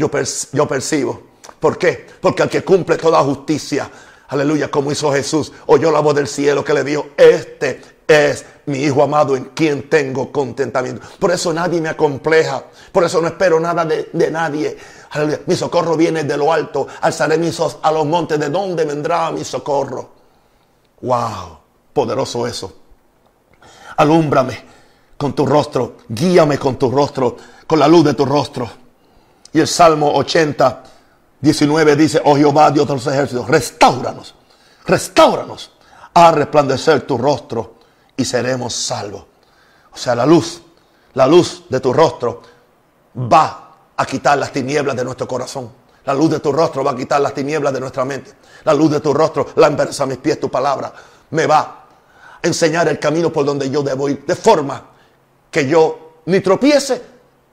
yo, percibo. ¿Por qué? Porque al que cumple toda justicia, aleluya, como hizo Jesús, oyó la voz del cielo que le dijo, este es mi Hijo amado en quien tengo contentamiento. Por eso nadie me acompleja. Por eso no espero nada de, nadie. Aleluya. Mi socorro viene de lo alto. Alzaré mis ojos a los montes. ¿De dónde vendrá mi socorro? Wow. Poderoso eso. Alúmbrame con tu rostro. Guíame con tu rostro. Con la luz de tu rostro. Y el Salmo 80, 19 dice, oh Jehová, Dios de los ejércitos, restauranos, restauranos a resplandecer tu rostro y seremos salvos. O sea, la luz, la luz de tu rostro va a quitar las tinieblas de nuestro corazón. La luz de tu rostro va a quitar las tinieblas de nuestra mente. La luz de tu rostro, la a mis pies, tu palabra, me va a enseñar el camino por donde yo debo ir. De forma que yo ni tropiece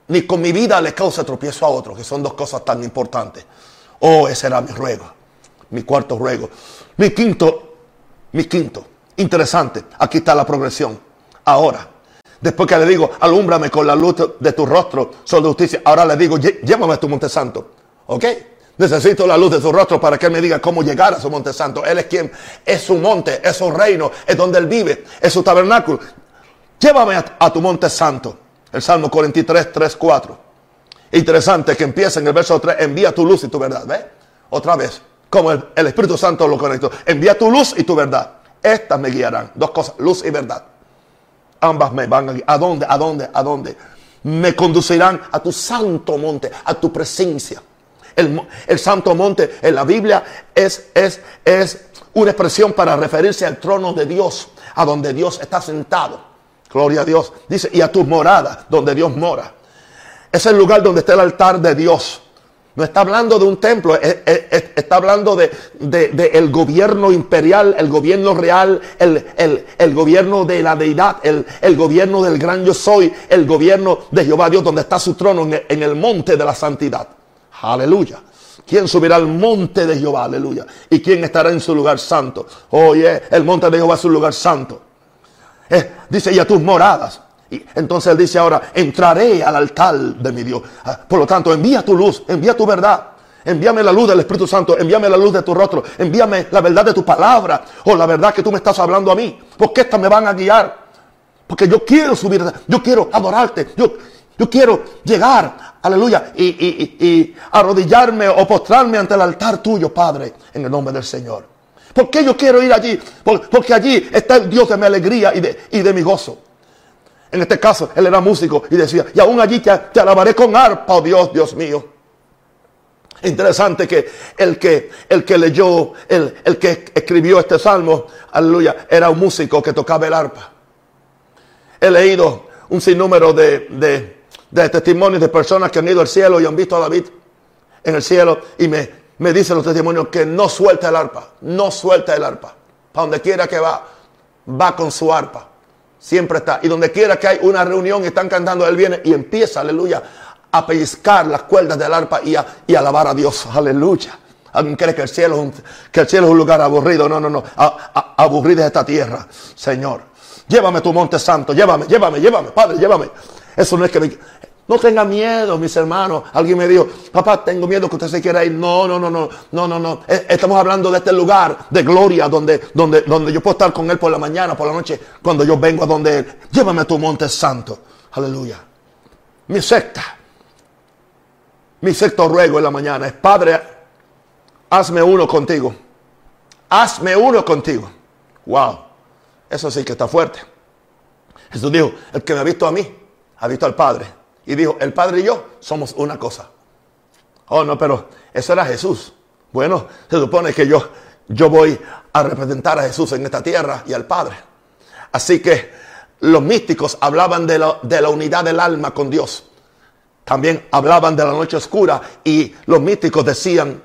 ni con mi vida le cause tropiezo a otro, que son dos cosas tan importantes. Oh, ese era mi ruego, mi cuarto ruego. Mi quinto, mi quinto, interesante, aquí está la progresión. Ahora, después que le digo, alúmbrame con la luz de tu rostro, sol justicia, ahora le digo, llévame a tu monte santo. ¿Ok? Necesito la luz de su rostro para que él me diga cómo llegar a su monte santo. Él es quien es su monte, es su reino, es donde él vive, es su tabernáculo. Llévame a tu monte santo. El Salmo 43, 3, 4. Interesante que empieza en el verso 3, envía tu luz y tu verdad. ¿Ve? Otra vez, como el, Espíritu Santo lo conectó. Envía tu luz y tu verdad. Estas me guiarán. Dos cosas, luz y verdad. Ambas me van a guiar. ¿A dónde? ¿A dónde? ¿A dónde? Me conducirán a tu santo monte, a tu presencia. El, el santo monte en la Biblia es, es, es una expresión para referirse al trono de Dios, a donde Dios está sentado. Gloria a Dios. Dice, y a tus moradas, donde Dios mora. Es el lugar donde está el altar de Dios. No está hablando de un templo, está hablando de, el gobierno imperial, el gobierno real, el, gobierno de la deidad, el, gobierno del gran yo soy, el gobierno de Jehová Dios, donde está su trono en, en el monte de la santidad. Aleluya. ¿Quién subirá al monte de Jehová? Aleluya. ¿Y quién estará en su lugar santo? Oye, el monte de Jehová es su lugar santo. Eh, dice, y a tus moradas. Y entonces él dice ahora, entraré al altar de mi Dios. Ah, por lo tanto, envía tu luz, envía tu verdad. Envíame la luz del Espíritu Santo, envíame la luz de tu rostro, envíame la verdad de tu palabra o la verdad que tú me estás hablando a mí. Porque estas me van a guiar. Porque yo quiero subir, yo quiero adorarte, yo, yo quiero llegar, aleluya, y, y arrodillarme o postrarme ante el altar tuyo, Padre, en el nombre del Señor. ¿Por qué yo quiero ir allí? Porque allí está el Dios de mi alegría y de, y de mi gozo. En este caso, él era músico y decía, y aún allí te, alabaré con arpa, oh Dios, Dios mío. Interesante que el que, el que leyó, el, el que escribió este salmo, aleluya, era un músico que tocaba el arpa. He leído un sinnúmero de, de, de testimonios de personas que han ido al cielo y han visto a David en el cielo y me, me dicen los testimonios que no suelta el arpa, no suelta el arpa. Para donde quiera que va, va con su arpa. Siempre está. Y donde quiera que hay una reunión y están cantando, Él viene y empieza, aleluya, a pellizcar las cuerdas del arpa y a, y alabar a Dios. Aleluya. Alguien cree que el cielo es un, que el cielo es un lugar aburrido. No, no, no. aburrido es esta tierra, Señor. Llévame tu monte santo. Llévame, llévame, llévame. Padre, llévame. Eso no es que me, no tenga miedo, mis hermanos. Alguien me dijo, papá, tengo miedo que usted se quiera ir. No, no, no, no, no, no, no. Eh, estamos hablando de este lugar de gloria donde, donde, donde yo puedo estar con Él por la mañana, por la noche, cuando yo vengo a donde Él. Llévame a tu monte santo. Aleluya. Mi secta. Mi secto ruego en la mañana es, Padre, hazme uno contigo. Hazme uno contigo. Wow. Eso sí que está fuerte. Jesús dijo, el que me ha visto a mí, ha visto al Padre y dijo, el Padre y yo somos una cosa. Oh, no, pero eso era Jesús. Bueno, se supone que yo, yo voy a representar a Jesús en esta tierra y al Padre. Así que los místicos hablaban de la, de la unidad del alma con Dios. También hablaban de la noche oscura y los místicos decían,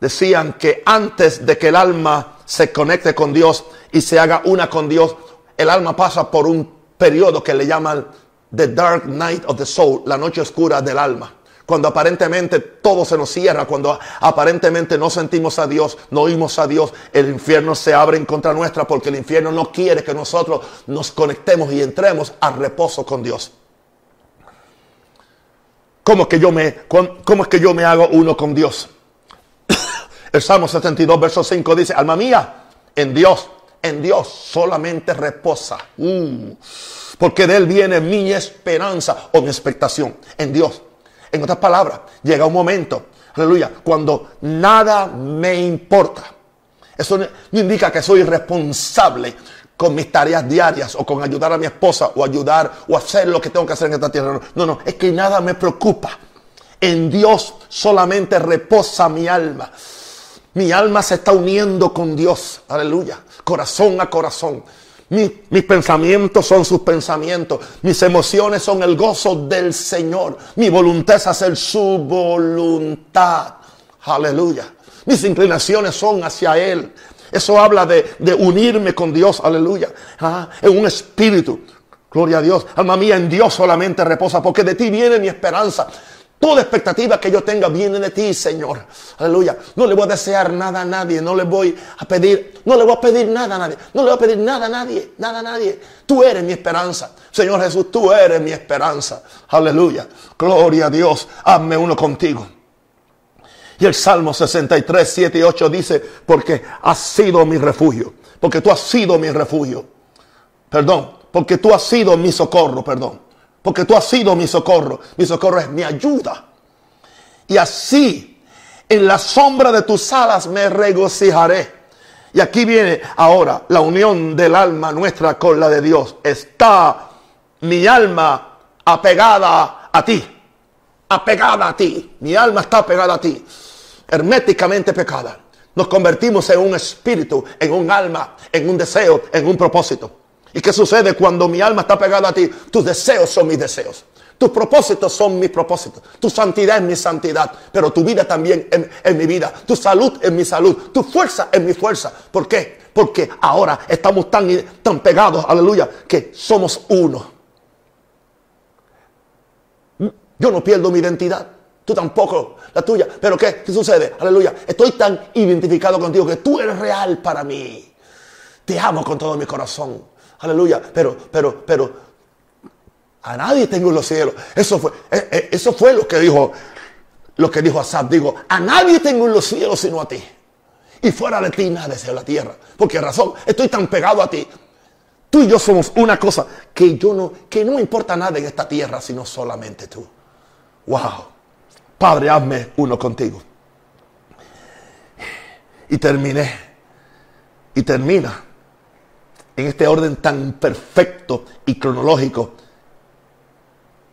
decían que antes de que el alma se conecte con Dios y se haga una con Dios, el alma pasa por un periodo que le llaman The Dark Night of the Soul, la noche oscura del alma. Cuando aparentemente todo se nos cierra, cuando aparentemente no sentimos a Dios, no oímos a Dios, el infierno se abre en contra nuestra porque el infierno no quiere que nosotros nos conectemos y entremos al reposo con Dios. ¿Cómo es que yo me, cómo es que yo me hago uno con Dios? El Salmo 72, verso 5 dice, alma mía, en Dios, en Dios solamente reposa. Uh porque de Él viene mi esperanza o mi expectación en Dios. En otras palabras, llega un momento, aleluya, cuando nada me importa. Eso no indica que soy responsable con mis tareas diarias o con ayudar a mi esposa o ayudar o hacer lo que tengo que hacer en esta tierra. No, no, es que nada me preocupa. En Dios solamente reposa mi alma. Mi alma se está uniendo con Dios, aleluya, corazón a corazón mis pensamientos son sus pensamientos. Mis emociones son el gozo del Señor. Mi voluntad es hacer su voluntad. Aleluya. Mis inclinaciones son hacia Él. Eso habla de, unirme con Dios. Aleluya. Ah, en un espíritu. Gloria a Dios. Alma mía, en Dios solamente reposa. Porque de ti viene mi esperanza. Toda expectativa que yo tenga viene de ti, Señor. Aleluya. No le voy a desear nada a nadie. No le voy a pedir, no le voy a pedir nada a nadie. No le voy a pedir nada a nadie. Nada a nadie. Tú eres mi esperanza. Señor Jesús, tú eres mi esperanza. Aleluya. Gloria a Dios. Hazme uno contigo. Y el Salmo 63, 7 y 8 dice, porque has sido mi refugio. Porque tú has sido mi refugio. Perdón. Porque tú has sido mi socorro. Perdón porque tú has sido mi socorro. Mi socorro es mi ayuda. Y así, en la sombra de tus alas me regocijaré. Y aquí viene ahora la unión del alma nuestra con la de Dios. Está mi alma apegada a ti. Apegada a ti. Mi alma está apegada a ti. Herméticamente pecada. Nos convertimos en un espíritu, en un alma, en un deseo, en un propósito. ¿Y qué sucede cuando mi alma está pegada a ti? Tus deseos son mis deseos. Tus propósitos son mis propósitos. Tu santidad es mi santidad. Pero tu vida también es, mi vida. Tu salud es mi salud. Tu fuerza es mi fuerza. ¿Por qué? Porque ahora estamos tan, tan pegados, aleluya, que somos uno. Yo no pierdo mi identidad. Tú tampoco, la tuya. Pero ¿qué? ¿Qué sucede? Aleluya. Estoy tan identificado contigo que tú eres real para mí. Te amo con todo mi corazón. Aleluya. Pero, pero, pero, a nadie tengo en los cielos. Eso fue, eh, eh, eso fue lo que dijo, lo que dijo Asaf. Digo, a nadie tengo en los cielos sino a ti. Y fuera de ti nada deseo la tierra. Porque razón, estoy tan pegado a ti. Tú y yo somos una cosa que yo no, que no importa nada en esta tierra sino solamente tú. Wow. Padre, hazme uno contigo. Y terminé. Y termina en este orden tan perfecto y cronológico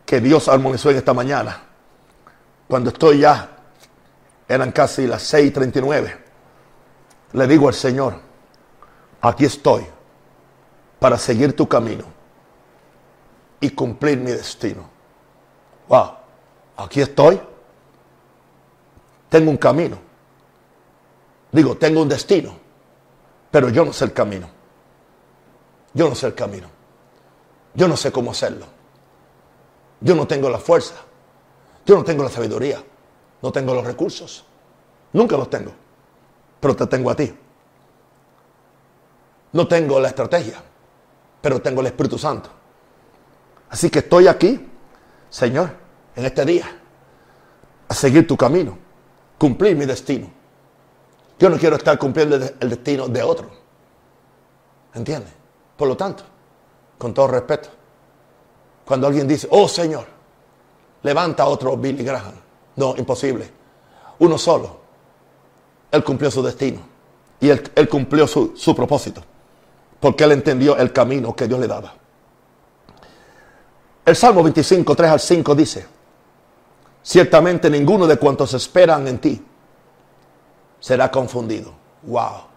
que Dios armonizó en esta mañana. Cuando estoy ya, eran casi las 6:39, le digo al Señor, aquí estoy para seguir tu camino y cumplir mi destino. Wow, aquí estoy. Tengo un camino. Digo, tengo un destino, pero yo no sé el camino. Yo no sé el camino. Yo no sé cómo hacerlo. Yo no tengo la fuerza. Yo no tengo la sabiduría, no tengo los recursos, nunca los tengo, pero te tengo a ti. No tengo la estrategia, pero tengo el Espíritu Santo. Así que estoy aquí, Señor, en este día, a seguir tu camino, cumplir mi destino. Yo no quiero estar cumpliendo el destino de otro. ¿Entiendes? Por lo tanto, con todo respeto, cuando alguien dice, oh Señor, levanta otro Billy Graham. No, imposible. Uno solo. Él cumplió su destino. Y él, cumplió su, su propósito. Porque él entendió el camino que Dios le daba. El Salmo 25, 3 al 5 dice, ciertamente ninguno de cuantos esperan en ti será confundido. Wow.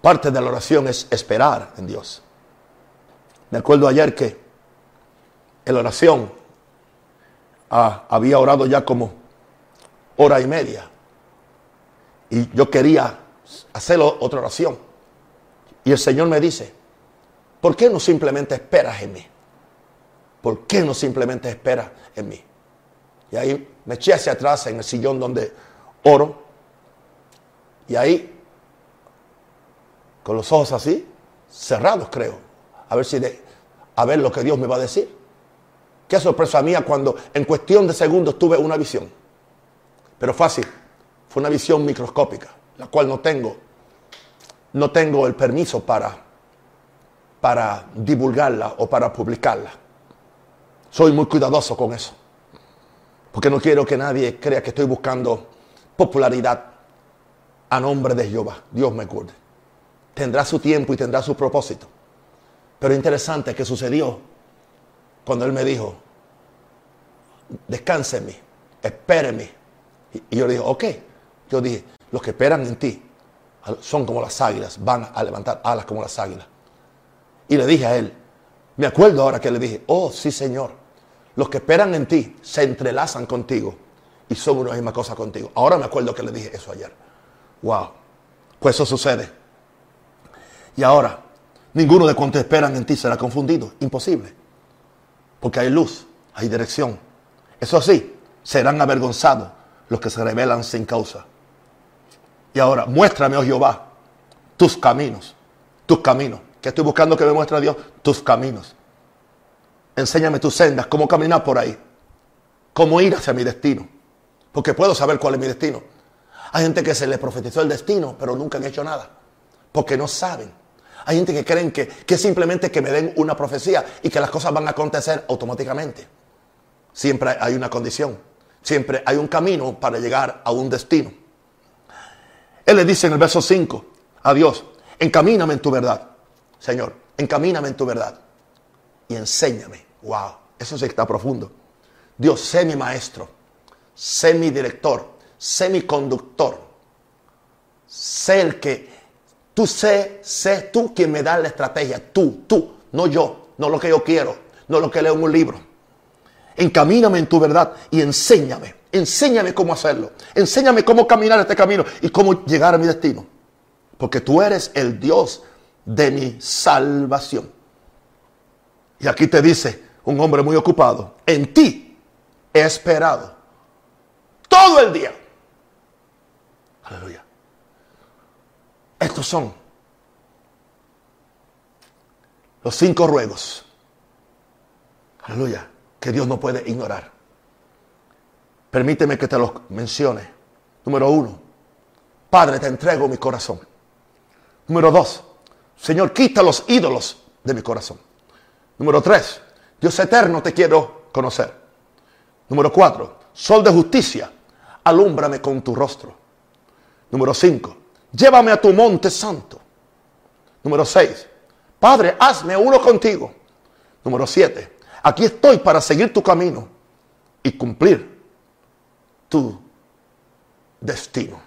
Parte de la oración es esperar en Dios. Me acuerdo ayer que en la oración ah, había orado ya como hora y media. Y yo quería hacer otra oración. Y el Señor me dice, ¿por qué no simplemente esperas en mí? ¿Por qué no simplemente esperas en mí? Y ahí me eché hacia atrás en el sillón donde oro. Y ahí, con los ojos así, cerrados creo, a ver si a ver lo que Dios me va a decir. Qué sorpresa mía cuando en cuestión de segundos tuve una visión. Pero fácil, fue una visión microscópica, la cual no tengo, no tengo el permiso para, para divulgarla o para publicarla. Soy muy cuidadoso con eso. Porque no quiero que nadie crea que estoy buscando popularidad a nombre de Jehová. Dios me cuide. Tendrá su tiempo y tendrá su propósito. Pero interesante que sucedió cuando él me dijo, descanse en espéreme. Y, yo le dije, ok. Yo dije, los que esperan en ti son como las águilas, van a levantar alas como las águilas. Y le dije a él, me acuerdo ahora que le dije, oh sí Señor, los que esperan en ti se entrelazan contigo y son una misma cosa contigo. Ahora me acuerdo que le dije eso ayer. Wow, pues eso sucede. Y ahora, ninguno de cuantos esperan en ti será confundido. Imposible. Porque hay luz, hay dirección. Eso sí, serán avergonzados los que se rebelan sin causa. Y ahora, muéstrame, oh Jehová, tus caminos, tus caminos. Que estoy buscando que me muestre Dios tus caminos. Enséñame tus sendas, cómo caminar por ahí, cómo ir hacia mi destino. Porque puedo saber cuál es mi destino. Hay gente que se le profetizó el destino, pero nunca han hecho nada. Porque no saben. Hay gente que creen que, que simplemente que me den una profecía y que las cosas van a acontecer automáticamente. Siempre hay una condición. Siempre hay un camino para llegar a un destino. Él le dice en el verso 5 a Dios, encamíname en tu verdad. Señor, encamíname en tu verdad. Y enséñame. Wow, eso sí está profundo. Dios, sé mi maestro, sé mi director, sé mi conductor. Sé el que Tú sé, sé tú quien me da la estrategia. Tú, tú, no yo, no lo que yo quiero, no lo que leo en un libro. Encamíname en tu verdad y enséñame. Enséñame cómo hacerlo. Enséñame cómo caminar este camino y cómo llegar a mi destino. Porque tú eres el Dios de mi salvación. Y aquí te dice un hombre muy ocupado, en ti he esperado todo el día. Aleluya. Estos son los cinco ruegos. Aleluya. Que Dios no puede ignorar. Permíteme que te los mencione. Número uno. Padre, te entrego mi corazón. Número dos. Señor, quita los ídolos de mi corazón. Número tres. Dios eterno, te quiero conocer. Número cuatro. Sol de justicia, alúmbrame con tu rostro. Número cinco llévame a tu monte santo. Número 6, Padre, hazme uno contigo. Número 7, aquí estoy para seguir tu camino y cumplir tu destino.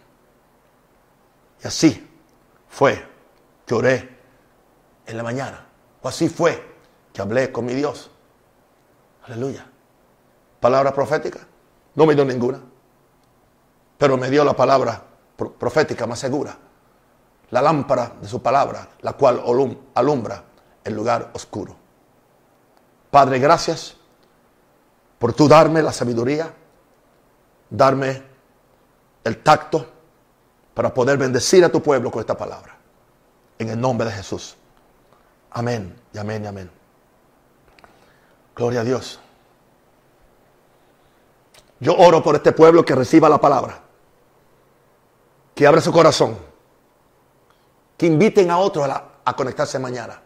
Y así fue que oré en la mañana. O así fue que hablé con mi Dios. Aleluya. Palabra profética. No me dio ninguna. Pero me dio la palabra profética más segura, la lámpara de su palabra, la cual alumbra el lugar oscuro. Padre, gracias por tú darme la sabiduría, darme el tacto para poder bendecir a tu pueblo con esta palabra. En el nombre de Jesús. Amén y amén y amén. Gloria a Dios. Yo oro por este pueblo que reciba la palabra. Que abra su corazón. Que inviten a otros a, conectarse mañana.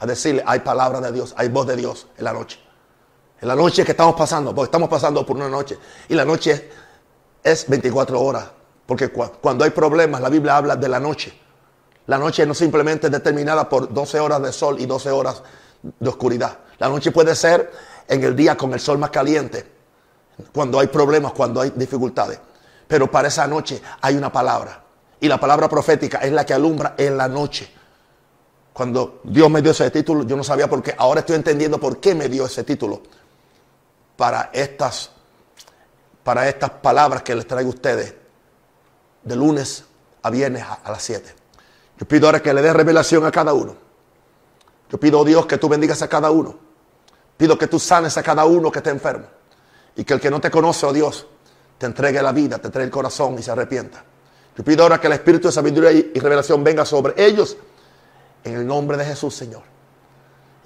A decirle, hay palabra de Dios, hay voz de Dios en la noche. En la noche que estamos pasando, porque estamos pasando por una noche. Y la noche es 24 horas. Porque cuando hay problemas, la Biblia habla de la noche. La noche no simplemente es determinada por 12 horas de sol y 12 horas de oscuridad. La noche puede ser en el día con el sol más caliente, cuando hay problemas, cuando hay dificultades. Pero para esa noche hay una palabra. Y la palabra profética es la que alumbra en la noche. Cuando Dios me dio ese título, yo no sabía por qué. Ahora estoy entendiendo por qué me dio ese título para estas, para estas palabras que les traigo a ustedes de lunes a viernes a, las 7. Yo pido ahora que le dé revelación a cada uno. Yo pido, oh Dios, que tú bendigas a cada uno. Pido que tú sanes a cada uno que esté enfermo. Y que el que no te conoce, oh Dios, te entregue la vida, te entregue el corazón y se arrepienta. Yo pido ahora que el espíritu de sabiduría y revelación venga sobre ellos en el nombre de Jesús, Señor.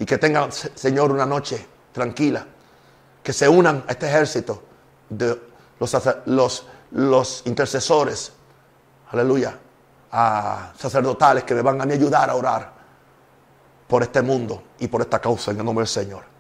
Y que tengan, Señor, una noche tranquila, que se unan a este ejército de los, los, los intercesores, aleluya, a sacerdotales que me van a ayudar a orar por este mundo y por esta causa en el nombre del Señor.